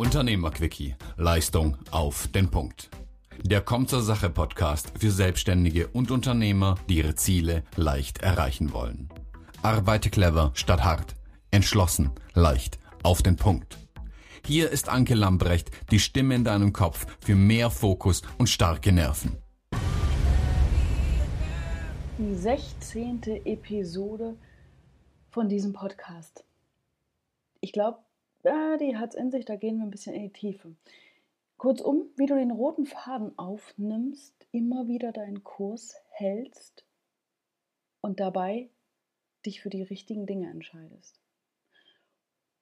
Unternehmerquickie. Leistung auf den Punkt. Der Kommt zur Sache Podcast für Selbstständige und Unternehmer, die ihre Ziele leicht erreichen wollen. Arbeite clever statt hart. Entschlossen, leicht, auf den Punkt. Hier ist Anke Lambrecht, die Stimme in deinem Kopf für mehr Fokus und starke Nerven. Die 16. Episode von diesem Podcast. Ich glaube, ja, die hat es in sich, da gehen wir ein bisschen in die Tiefe. Kurzum, wie du den roten Faden aufnimmst, immer wieder deinen Kurs hältst und dabei dich für die richtigen Dinge entscheidest.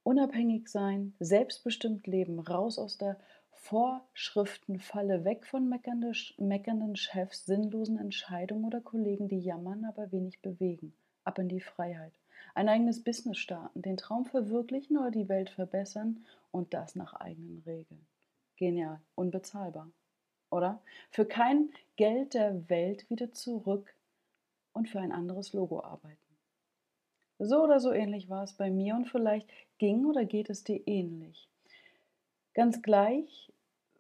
Unabhängig sein, selbstbestimmt leben, raus aus der Vorschriftenfalle, weg von meckernden Chefs, sinnlosen Entscheidungen oder Kollegen, die jammern, aber wenig bewegen, ab in die Freiheit. Ein eigenes Business starten, den Traum verwirklichen oder die Welt verbessern und das nach eigenen Regeln. Genial, unbezahlbar, oder? Für kein Geld der Welt wieder zurück und für ein anderes Logo arbeiten. So oder so ähnlich war es bei mir und vielleicht ging oder geht es dir ähnlich. Ganz gleich,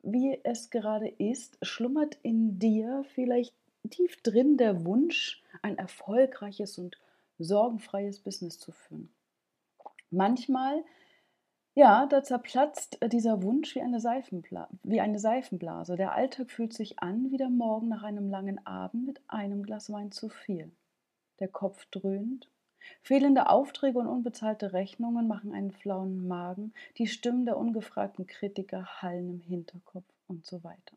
wie es gerade ist, schlummert in dir vielleicht tief drin der Wunsch, ein erfolgreiches und sorgenfreies Business zu führen. Manchmal ja, da zerplatzt äh, dieser Wunsch wie eine, Seifenbla wie eine Seifenblase. Der Alltag fühlt sich an wie der Morgen nach einem langen Abend mit einem Glas Wein zu viel. Der Kopf dröhnt. Fehlende Aufträge und unbezahlte Rechnungen machen einen flauen Magen. Die Stimmen der ungefragten Kritiker hallen im Hinterkopf und so weiter.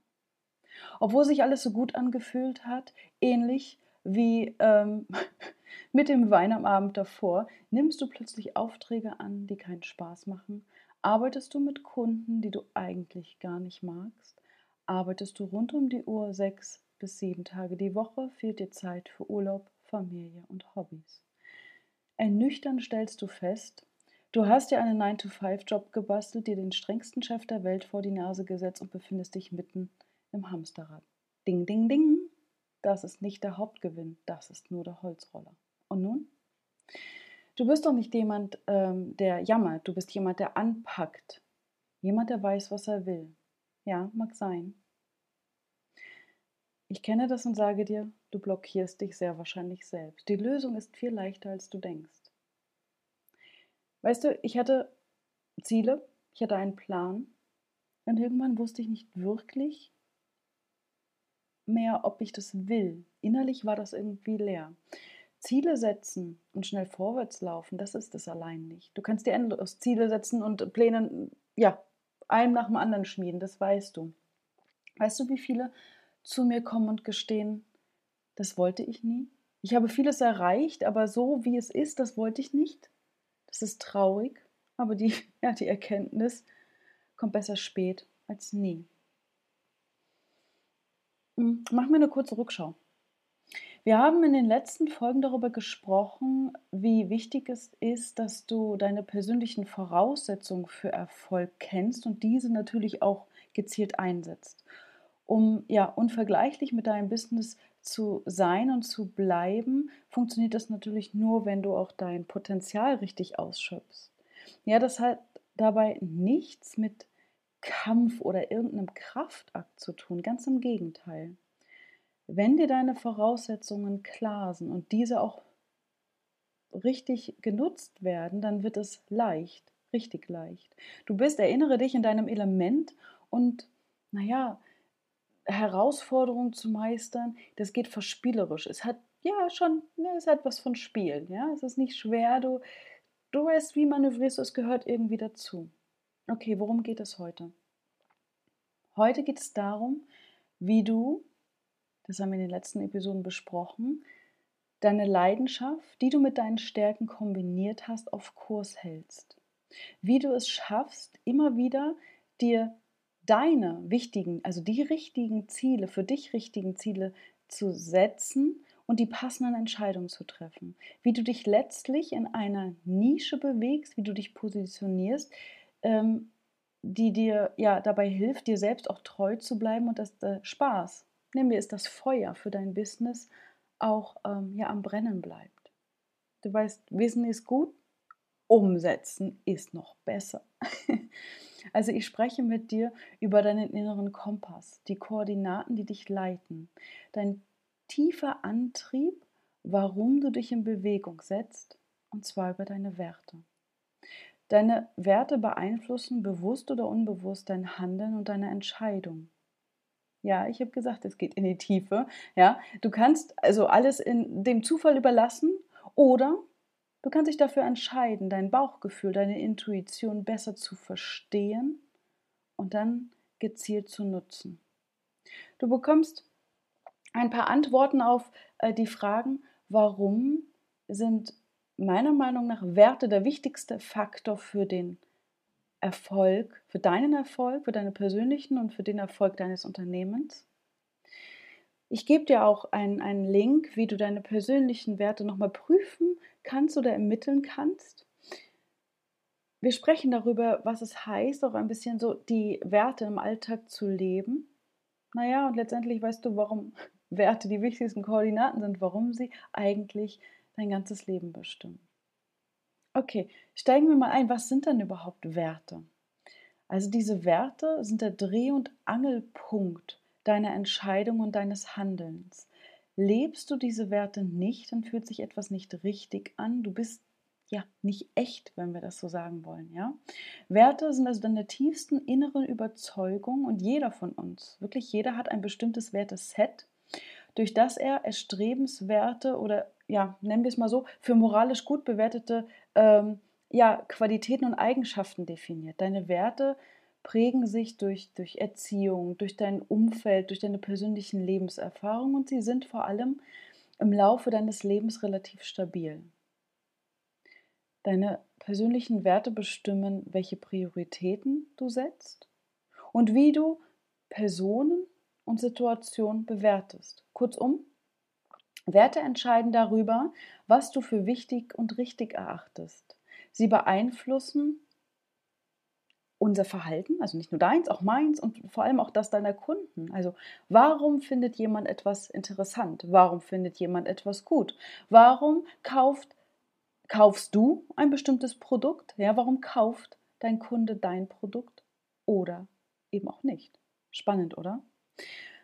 Obwohl sich alles so gut angefühlt hat, ähnlich wie ähm, mit dem Wein am Abend davor, nimmst du plötzlich Aufträge an, die keinen Spaß machen Arbeitest du mit Kunden, die du eigentlich gar nicht magst? Arbeitest du rund um die Uhr sechs bis sieben Tage die Woche? Fehlt dir Zeit für Urlaub, Familie und Hobbys? Ernüchternd stellst du fest, du hast dir einen 9-to-5-Job gebastelt, dir den strengsten Chef der Welt vor die Nase gesetzt und befindest dich mitten im Hamsterrad. Ding, ding, ding! Das ist nicht der Hauptgewinn, das ist nur der Holzroller. Und nun? Du bist doch nicht jemand, ähm, der jammert, du bist jemand, der anpackt. Jemand, der weiß, was er will. Ja, mag sein. Ich kenne das und sage dir, du blockierst dich sehr wahrscheinlich selbst. Die Lösung ist viel leichter, als du denkst. Weißt du, ich hatte Ziele, ich hatte einen Plan und irgendwann wusste ich nicht wirklich mehr, ob ich das will. Innerlich war das irgendwie leer. Ziele setzen und schnell vorwärts laufen, das ist es allein nicht. Du kannst dir endlos Ziele setzen und Pläne, ja, einem nach dem anderen schmieden, das weißt du. Weißt du, wie viele zu mir kommen und gestehen, das wollte ich nie? Ich habe vieles erreicht, aber so wie es ist, das wollte ich nicht. Das ist traurig, aber die, ja, die Erkenntnis kommt besser spät als nie. Hm, mach mir eine kurze Rückschau. Wir haben in den letzten Folgen darüber gesprochen, wie wichtig es ist, dass du deine persönlichen Voraussetzungen für Erfolg kennst und diese natürlich auch gezielt einsetzt. Um ja unvergleichlich mit deinem Business zu sein und zu bleiben, funktioniert das natürlich nur, wenn du auch dein Potenzial richtig ausschöpfst. Ja, das hat dabei nichts mit Kampf oder irgendeinem Kraftakt zu tun, ganz im Gegenteil. Wenn dir deine Voraussetzungen klar sind und diese auch richtig genutzt werden, dann wird es leicht, richtig leicht. Du bist, erinnere dich in deinem Element und naja, Herausforderungen zu meistern, das geht verspielerisch. Es hat ja schon, ne, es hat was von Spielen, ja, es ist nicht schwer, du, du weißt, wie manövrierst du, es gehört irgendwie dazu. Okay, worum geht es heute? Heute geht es darum, wie du das haben wir in den letzten Episoden besprochen, deine Leidenschaft, die du mit deinen Stärken kombiniert hast, auf Kurs hältst. Wie du es schaffst, immer wieder dir deine wichtigen, also die richtigen Ziele, für dich richtigen Ziele zu setzen und die passenden Entscheidungen zu treffen. Wie du dich letztlich in einer Nische bewegst, wie du dich positionierst, ähm, die dir ja dabei hilft, dir selbst auch treu zu bleiben und dass der Spaß Dir ist das Feuer für dein Business auch ähm, ja, am Brennen bleibt. Du weißt, Wissen ist gut, umsetzen ist noch besser. Also ich spreche mit dir über deinen inneren Kompass, die Koordinaten, die dich leiten, dein tiefer Antrieb, warum du dich in Bewegung setzt, und zwar über deine Werte. Deine Werte beeinflussen bewusst oder unbewusst dein Handeln und deine Entscheidung. Ja, ich habe gesagt, es geht in die Tiefe. Ja, du kannst also alles in dem Zufall überlassen oder du kannst dich dafür entscheiden, dein Bauchgefühl, deine Intuition besser zu verstehen und dann gezielt zu nutzen. Du bekommst ein paar Antworten auf äh, die Fragen, warum sind meiner Meinung nach Werte der wichtigste Faktor für den Erfolg, für deinen Erfolg, für deinen persönlichen und für den Erfolg deines Unternehmens. Ich gebe dir auch einen, einen Link, wie du deine persönlichen Werte nochmal prüfen kannst oder ermitteln kannst. Wir sprechen darüber, was es heißt, auch ein bisschen so die Werte im Alltag zu leben. Naja, und letztendlich weißt du, warum Werte die wichtigsten Koordinaten sind, warum sie eigentlich dein ganzes Leben bestimmen. Okay, steigen wir mal ein. Was sind denn überhaupt Werte? Also diese Werte sind der Dreh- und Angelpunkt deiner Entscheidung und deines Handelns. Lebst du diese Werte nicht, dann fühlt sich etwas nicht richtig an. Du bist ja nicht echt, wenn wir das so sagen wollen. Ja? Werte sind also deine tiefsten inneren Überzeugungen und jeder von uns, wirklich jeder hat ein bestimmtes Werteset, durch das er erstrebenswerte oder ja, nennen wir es mal so, für moralisch gut bewertete ähm, ja, Qualitäten und Eigenschaften definiert. Deine Werte prägen sich durch, durch Erziehung, durch dein Umfeld, durch deine persönlichen Lebenserfahrungen und sie sind vor allem im Laufe deines Lebens relativ stabil. Deine persönlichen Werte bestimmen, welche Prioritäten du setzt und wie du Personen und Situationen bewertest. Kurzum, Werte entscheiden darüber, was du für wichtig und richtig erachtest. Sie beeinflussen unser Verhalten, also nicht nur deins, auch meins und vor allem auch das deiner Kunden. Also warum findet jemand etwas interessant? Warum findet jemand etwas gut? Warum kauft, kaufst du ein bestimmtes Produkt? Ja, warum kauft dein Kunde dein Produkt oder eben auch nicht? Spannend, oder?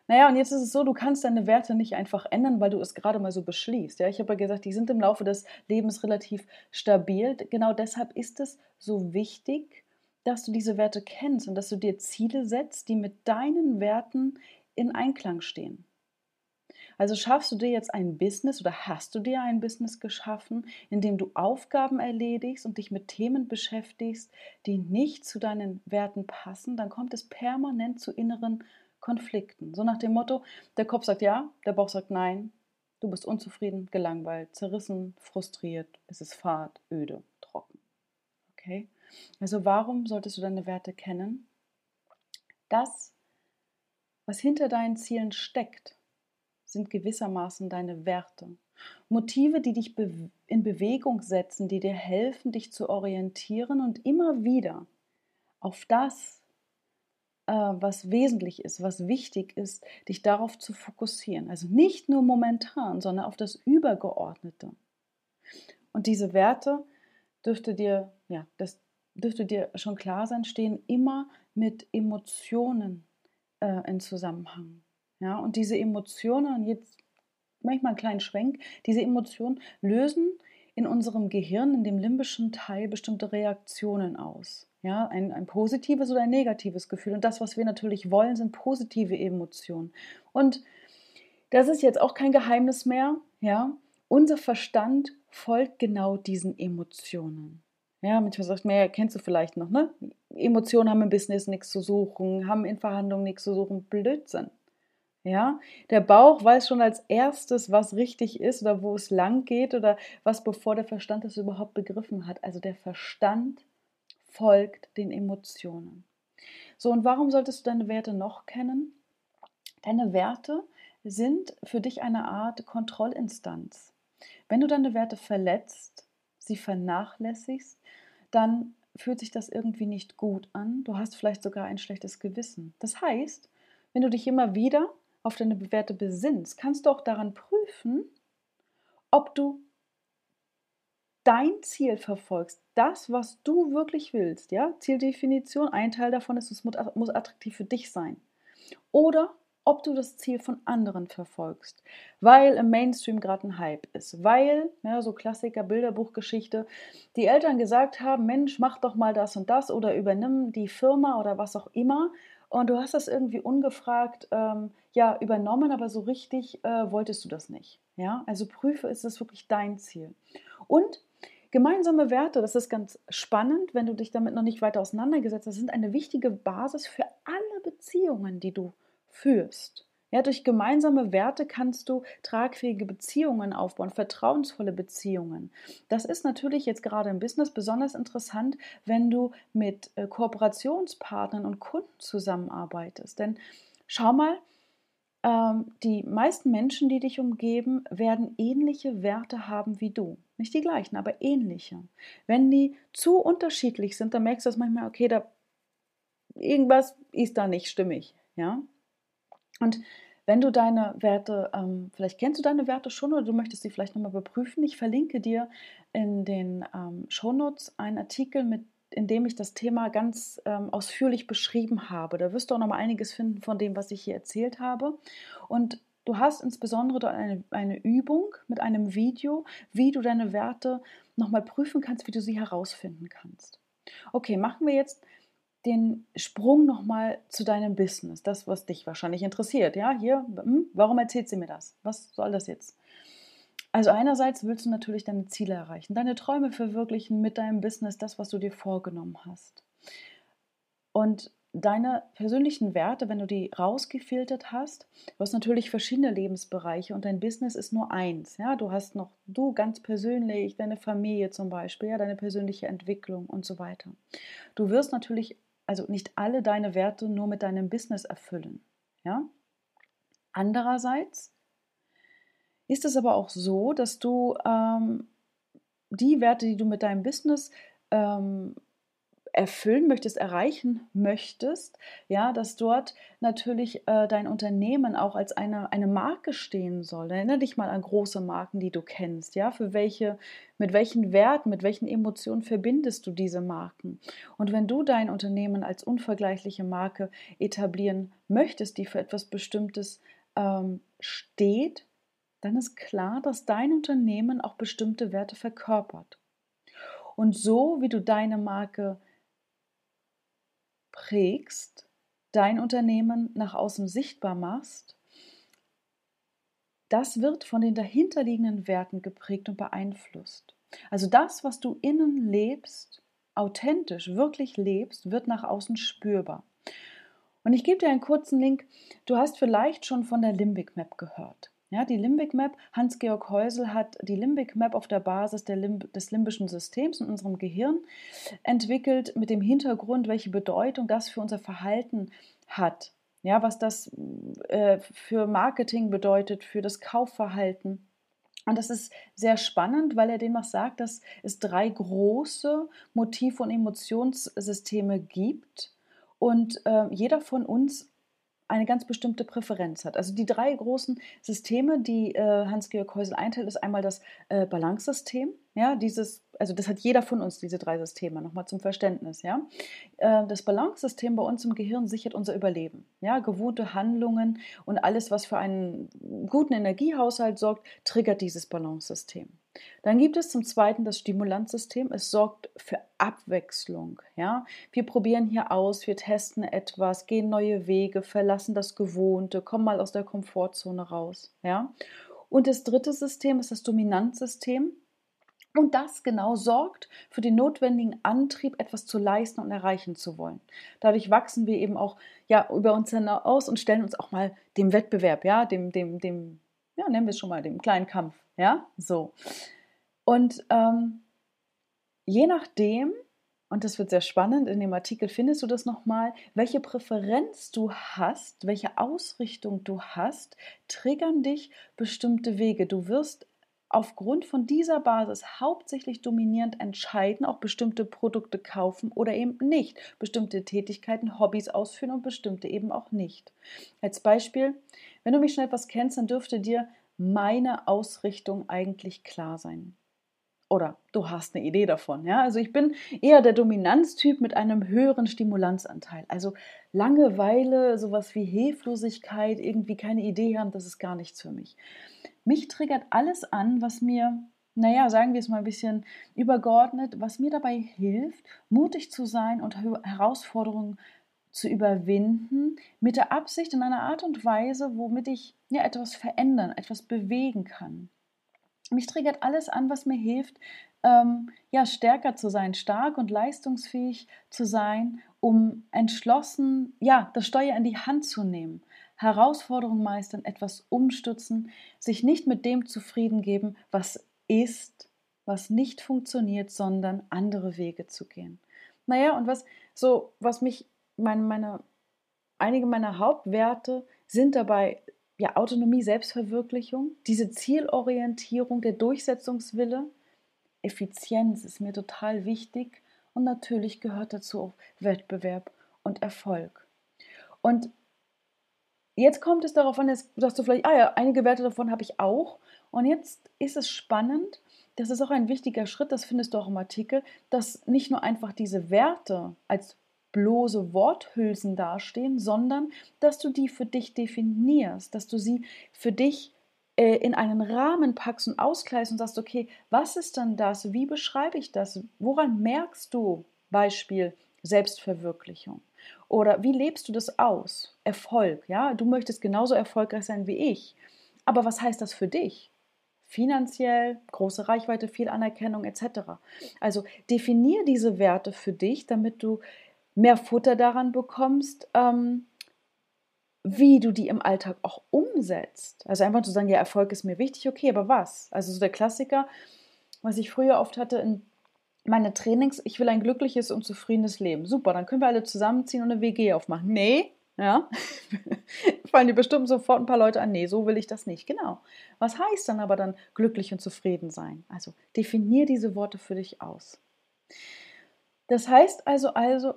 Naja, und jetzt ist es so, du kannst deine Werte nicht einfach ändern, weil du es gerade mal so beschließt. Ja, ich habe ja gesagt, die sind im Laufe des Lebens relativ stabil. Genau deshalb ist es so wichtig, dass du diese Werte kennst und dass du dir Ziele setzt, die mit deinen Werten in Einklang stehen. Also schaffst du dir jetzt ein Business oder hast du dir ein Business geschaffen, in dem du Aufgaben erledigst und dich mit Themen beschäftigst, die nicht zu deinen Werten passen, dann kommt es permanent zu inneren Konflikten. So nach dem Motto, der Kopf sagt ja, der Bauch sagt nein, du bist unzufrieden, gelangweilt, zerrissen, frustriert, es ist fad, öde, trocken. Okay? Also warum solltest du deine Werte kennen? Das, was hinter deinen Zielen steckt, sind gewissermaßen deine Werte. Motive, die dich in Bewegung setzen, die dir helfen, dich zu orientieren und immer wieder auf das was wesentlich ist, was wichtig ist, dich darauf zu fokussieren. Also nicht nur momentan, sondern auf das Übergeordnete. Und diese Werte dürfte dir, ja, das dürfte dir schon klar sein, stehen immer mit Emotionen äh, in Zusammenhang. Ja, und diese Emotionen, jetzt manchmal einen kleinen Schwenk, diese Emotionen lösen in unserem Gehirn, in dem limbischen Teil, bestimmte Reaktionen aus. Ja, ein, ein positives oder ein negatives Gefühl. Und das, was wir natürlich wollen, sind positive Emotionen. Und das ist jetzt auch kein Geheimnis mehr. Ja, unser Verstand folgt genau diesen Emotionen. Ja, manchmal sagt man, ja, kennst du vielleicht noch, ne? Emotionen haben im Business nichts zu suchen, haben in Verhandlungen nichts zu suchen. Blödsinn. Ja, der Bauch weiß schon als erstes, was richtig ist oder wo es lang geht oder was bevor der Verstand es überhaupt begriffen hat. Also der Verstand folgt den Emotionen. So, und warum solltest du deine Werte noch kennen? Deine Werte sind für dich eine Art Kontrollinstanz. Wenn du deine Werte verletzt, sie vernachlässigst, dann fühlt sich das irgendwie nicht gut an. Du hast vielleicht sogar ein schlechtes Gewissen. Das heißt, wenn du dich immer wieder auf deine Werte besinnst, kannst du auch daran prüfen, ob du dein Ziel verfolgst, das, was du wirklich willst, ja, Zieldefinition, ein Teil davon ist, es muss attraktiv für dich sein. Oder ob du das Ziel von anderen verfolgst, weil im Mainstream gerade ein Hype ist, weil, ja, so Klassiker, Bilderbuchgeschichte, die Eltern gesagt haben, Mensch, mach doch mal das und das oder übernimm die Firma oder was auch immer und du hast das irgendwie ungefragt ähm, ja, übernommen, aber so richtig äh, wolltest du das nicht. Ja? Also prüfe, ist das wirklich dein Ziel. Und gemeinsame Werte, das ist ganz spannend, wenn du dich damit noch nicht weiter auseinandergesetzt hast, sind eine wichtige Basis für alle Beziehungen, die du führst. Ja, durch gemeinsame Werte kannst du tragfähige Beziehungen aufbauen, vertrauensvolle Beziehungen. Das ist natürlich jetzt gerade im Business besonders interessant, wenn du mit äh, Kooperationspartnern und Kunden zusammenarbeitest. Denn schau mal, ähm, die meisten Menschen, die dich umgeben, werden ähnliche Werte haben wie du. Nicht die gleichen, aber ähnliche. Wenn die zu unterschiedlich sind, dann merkst du das manchmal, okay, da irgendwas ist da nicht stimmig. Ja? Und wenn du deine Werte, ähm, vielleicht kennst du deine Werte schon oder du möchtest sie vielleicht nochmal überprüfen, ich verlinke dir in den ähm, Shownotes einen Artikel, mit, in dem ich das Thema ganz ähm, ausführlich beschrieben habe. Da wirst du auch nochmal einiges finden von dem, was ich hier erzählt habe. Und du hast insbesondere dort eine, eine Übung mit einem Video, wie du deine Werte nochmal prüfen kannst, wie du sie herausfinden kannst. Okay, machen wir jetzt den Sprung nochmal zu deinem Business, das, was dich wahrscheinlich interessiert. Ja, hier, hm, warum erzählt sie mir das? Was soll das jetzt? Also einerseits willst du natürlich deine Ziele erreichen, deine Träume verwirklichen mit deinem Business, das, was du dir vorgenommen hast. Und deine persönlichen Werte, wenn du die rausgefiltert hast, du hast natürlich verschiedene Lebensbereiche und dein Business ist nur eins. Ja, du hast noch du ganz persönlich, deine Familie zum Beispiel, ja, deine persönliche Entwicklung und so weiter. Du wirst natürlich also nicht alle deine Werte nur mit deinem Business erfüllen. Ja? Andererseits ist es aber auch so, dass du ähm, die Werte, die du mit deinem Business ähm, erfüllen möchtest, erreichen möchtest, ja, dass dort natürlich äh, dein Unternehmen auch als eine, eine Marke stehen soll. Erinnere dich mal an große Marken, die du kennst, ja, für welche, mit welchen Werten, mit welchen Emotionen verbindest du diese Marken? Und wenn du dein Unternehmen als unvergleichliche Marke etablieren möchtest, die für etwas Bestimmtes ähm, steht, dann ist klar, dass dein Unternehmen auch bestimmte Werte verkörpert. Und so wie du deine Marke prägst, dein Unternehmen nach außen sichtbar machst, das wird von den dahinterliegenden Werten geprägt und beeinflusst. Also das, was du innen lebst, authentisch, wirklich lebst, wird nach außen spürbar. Und ich gebe dir einen kurzen Link. Du hast vielleicht schon von der Limbic Map gehört. Ja, die Limbic Map, Hans-Georg Häusel hat die Limbic Map auf der Basis der Limb des limbischen Systems in unserem Gehirn entwickelt, mit dem Hintergrund, welche Bedeutung das für unser Verhalten hat. Ja, was das äh, für Marketing bedeutet, für das Kaufverhalten. Und das ist sehr spannend, weil er demnach sagt, dass es drei große Motiv- und Emotionssysteme gibt und äh, jeder von uns eine ganz bestimmte Präferenz hat. Also die drei großen Systeme, die äh, Hans-Georg Häusel einteilt, ist einmal das äh, Balance-System. Ja, dieses, also das hat jeder von uns, diese drei Systeme, nochmal zum Verständnis. Ja. Äh, das Balance-System bei uns im Gehirn sichert unser Überleben. Ja, gewohnte Handlungen und alles, was für einen guten Energiehaushalt sorgt, triggert dieses Balance-System. Dann gibt es zum Zweiten das Stimulanzsystem. Es sorgt für Abwechslung. Ja? Wir probieren hier aus, wir testen etwas, gehen neue Wege, verlassen das Gewohnte, kommen mal aus der Komfortzone raus. Ja? Und das dritte System ist das Dominanzsystem. Und das genau sorgt für den notwendigen Antrieb, etwas zu leisten und erreichen zu wollen. Dadurch wachsen wir eben auch ja, über uns hinaus und stellen uns auch mal dem Wettbewerb, ja, dem, dem, dem, ja, nennen wir es schon mal, dem kleinen Kampf, ja, so. Und ähm, je nachdem, und das wird sehr spannend, in dem Artikel findest du das nochmal, welche Präferenz du hast, welche Ausrichtung du hast, triggern dich bestimmte Wege. Du wirst aufgrund von dieser Basis hauptsächlich dominierend entscheiden, auch bestimmte Produkte kaufen oder eben nicht, bestimmte Tätigkeiten, Hobbys ausführen und bestimmte eben auch nicht. Als Beispiel, wenn du mich schon etwas kennst, dann dürfte dir meine Ausrichtung eigentlich klar sein. Oder du hast eine Idee davon. Ja? Also ich bin eher der Dominanztyp mit einem höheren Stimulanzanteil. Also Langeweile, sowas wie Hilflosigkeit, irgendwie keine Idee haben, das ist gar nichts für mich. Mich triggert alles an, was mir, naja, sagen wir es mal ein bisschen übergeordnet, was mir dabei hilft, mutig zu sein und Herausforderungen zu überwinden, mit der Absicht in einer Art und Weise, womit ich ja, etwas verändern, etwas bewegen kann. Mich triggert alles an, was mir hilft, ähm, ja, stärker zu sein, stark und leistungsfähig zu sein, um entschlossen, ja, das Steuer in die Hand zu nehmen, Herausforderungen meistern, etwas umstützen, sich nicht mit dem zufrieden geben, was ist, was nicht funktioniert, sondern andere Wege zu gehen. Naja, und was so, was mich, meine, meine, einige meiner Hauptwerte sind dabei ja, Autonomie, Selbstverwirklichung, diese Zielorientierung, der Durchsetzungswille, Effizienz ist mir total wichtig und natürlich gehört dazu auch Wettbewerb und Erfolg. Und jetzt kommt es darauf an, dass du vielleicht, ah ja, einige Werte davon habe ich auch. Und jetzt ist es spannend, das ist auch ein wichtiger Schritt, das findest du auch im Artikel, dass nicht nur einfach diese Werte als bloße Worthülsen dastehen, sondern dass du die für dich definierst, dass du sie für dich äh, in einen Rahmen packst und auskleidest und sagst, okay, was ist dann das? Wie beschreibe ich das? Woran merkst du Beispiel Selbstverwirklichung? Oder wie lebst du das aus? Erfolg, ja? Du möchtest genauso erfolgreich sein wie ich. Aber was heißt das für dich? Finanziell, große Reichweite, viel Anerkennung etc. Also definier diese Werte für dich, damit du mehr Futter daran bekommst, ähm, wie du die im Alltag auch umsetzt. Also einfach zu sagen, ja, Erfolg ist mir wichtig, okay, aber was? Also so der Klassiker, was ich früher oft hatte in meine Trainings, ich will ein glückliches und zufriedenes Leben. Super, dann können wir alle zusammenziehen und eine WG aufmachen. Nee, ja, fallen dir bestimmt sofort ein paar Leute an, nee, so will ich das nicht. Genau. Was heißt dann aber dann glücklich und zufrieden sein? Also definier diese Worte für dich aus. Das heißt also, also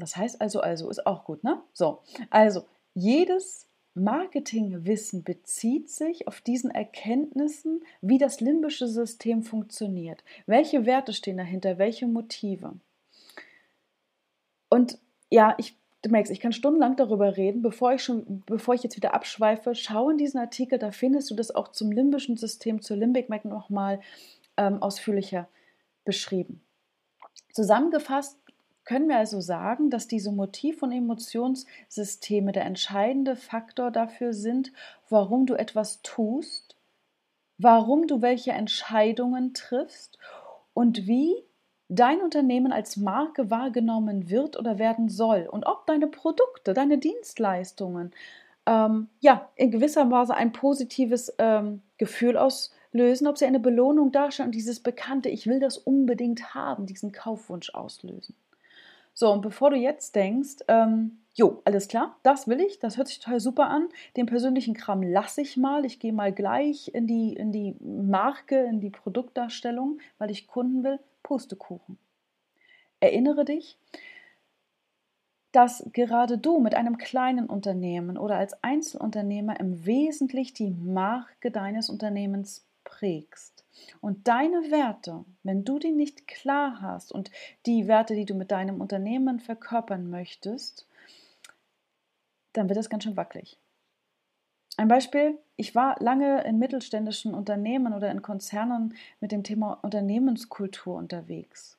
das heißt also, also ist auch gut, ne? So, also jedes Marketingwissen bezieht sich auf diesen Erkenntnissen, wie das limbische System funktioniert. Welche Werte stehen dahinter, welche Motive? Und ja, ich, du merkst, ich kann stundenlang darüber reden, bevor ich schon, bevor ich jetzt wieder abschweife, schau in diesen Artikel, da findest du das auch zum limbischen System, zur Limbic Mac nochmal ähm, ausführlicher beschrieben. Zusammengefasst können wir also sagen, dass diese Motiv- und Emotionssysteme der entscheidende Faktor dafür sind, warum du etwas tust, warum du welche Entscheidungen triffst und wie dein Unternehmen als Marke wahrgenommen wird oder werden soll und ob deine Produkte, deine Dienstleistungen ähm, ja in gewisser Weise ein positives ähm, Gefühl auslösen, ob sie eine Belohnung darstellen und dieses bekannte Ich will das unbedingt haben, diesen Kaufwunsch auslösen. So, und bevor du jetzt denkst, ähm, jo, alles klar, das will ich, das hört sich total super an, den persönlichen Kram lasse ich mal, ich gehe mal gleich in die, in die Marke, in die Produktdarstellung, weil ich Kunden will, Pustekuchen. Erinnere dich, dass gerade du mit einem kleinen Unternehmen oder als Einzelunternehmer im Wesentlichen die Marke deines Unternehmens prägst. Und deine Werte, wenn du die nicht klar hast und die Werte, die du mit deinem Unternehmen verkörpern möchtest, dann wird das ganz schön wackelig. Ein Beispiel, ich war lange in mittelständischen Unternehmen oder in Konzernen mit dem Thema Unternehmenskultur unterwegs.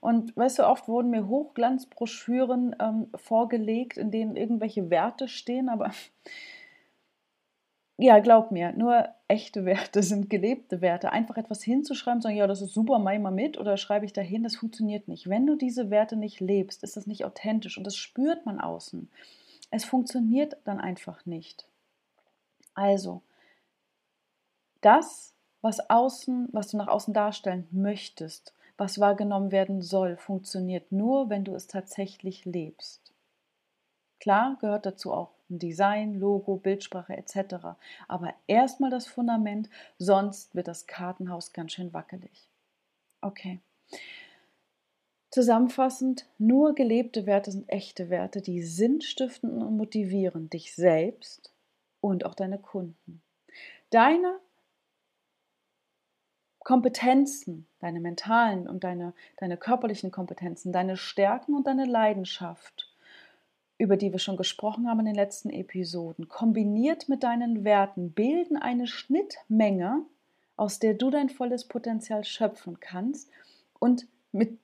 Und weißt du, oft wurden mir Hochglanzbroschüren ähm, vorgelegt, in denen irgendwelche Werte stehen, aber ja, glaub mir, nur echte Werte sind gelebte Werte. Einfach etwas hinzuschreiben, sagen, ja, das ist super, mach mal mit oder schreibe ich dahin, das funktioniert nicht. Wenn du diese Werte nicht lebst, ist das nicht authentisch und das spürt man außen. Es funktioniert dann einfach nicht. Also, das, was außen, was du nach außen darstellen möchtest, was wahrgenommen werden soll, funktioniert nur, wenn du es tatsächlich lebst. Klar gehört dazu auch Design, Logo, Bildsprache etc. Aber erstmal das Fundament, sonst wird das Kartenhaus ganz schön wackelig. Okay. Zusammenfassend, nur gelebte Werte sind echte Werte, die sinnstiften und motivieren dich selbst und auch deine Kunden. Deine Kompetenzen, deine mentalen und deine, deine körperlichen Kompetenzen, deine Stärken und deine Leidenschaft, über die wir schon gesprochen haben in den letzten Episoden, kombiniert mit deinen Werten, bilden eine Schnittmenge, aus der du dein volles Potenzial schöpfen kannst und mit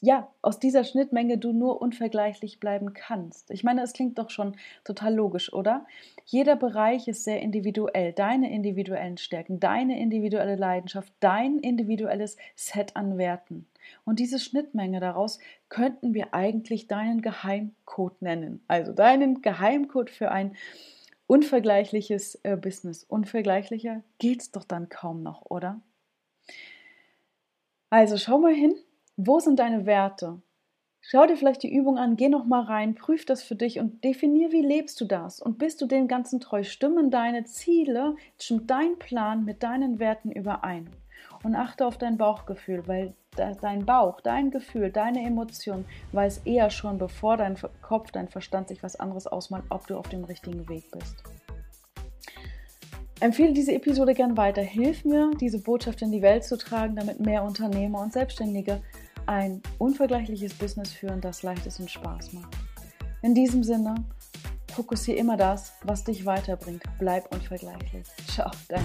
ja, aus dieser Schnittmenge du nur unvergleichlich bleiben kannst. Ich meine, es klingt doch schon total logisch, oder? Jeder Bereich ist sehr individuell. Deine individuellen Stärken, deine individuelle Leidenschaft, dein individuelles Set an Werten. Und diese Schnittmenge daraus könnten wir eigentlich deinen Geheimcode nennen. Also deinen Geheimcode für ein unvergleichliches äh, Business. Unvergleichlicher geht's doch dann kaum noch, oder? Also schau mal hin, wo sind deine Werte? Schau dir vielleicht die Übung an, geh noch mal rein, prüf das für dich und definier, wie lebst du das und bist du dem Ganzen treu? Stimmen deine Ziele, stimmt dein Plan mit deinen Werten überein? Und achte auf dein Bauchgefühl, weil dein Bauch, dein Gefühl, deine Emotion weiß eher schon, bevor dein Kopf, dein Verstand sich was anderes ausmalt, ob du auf dem richtigen Weg bist. Empfehle diese Episode gern weiter. Hilf mir, diese Botschaft in die Welt zu tragen, damit mehr Unternehmer und Selbstständige ein unvergleichliches Business führen, das leicht ist und Spaß macht. In diesem Sinne, fokussiere immer das, was dich weiterbringt. Bleib unvergleichlich. Ciao, dein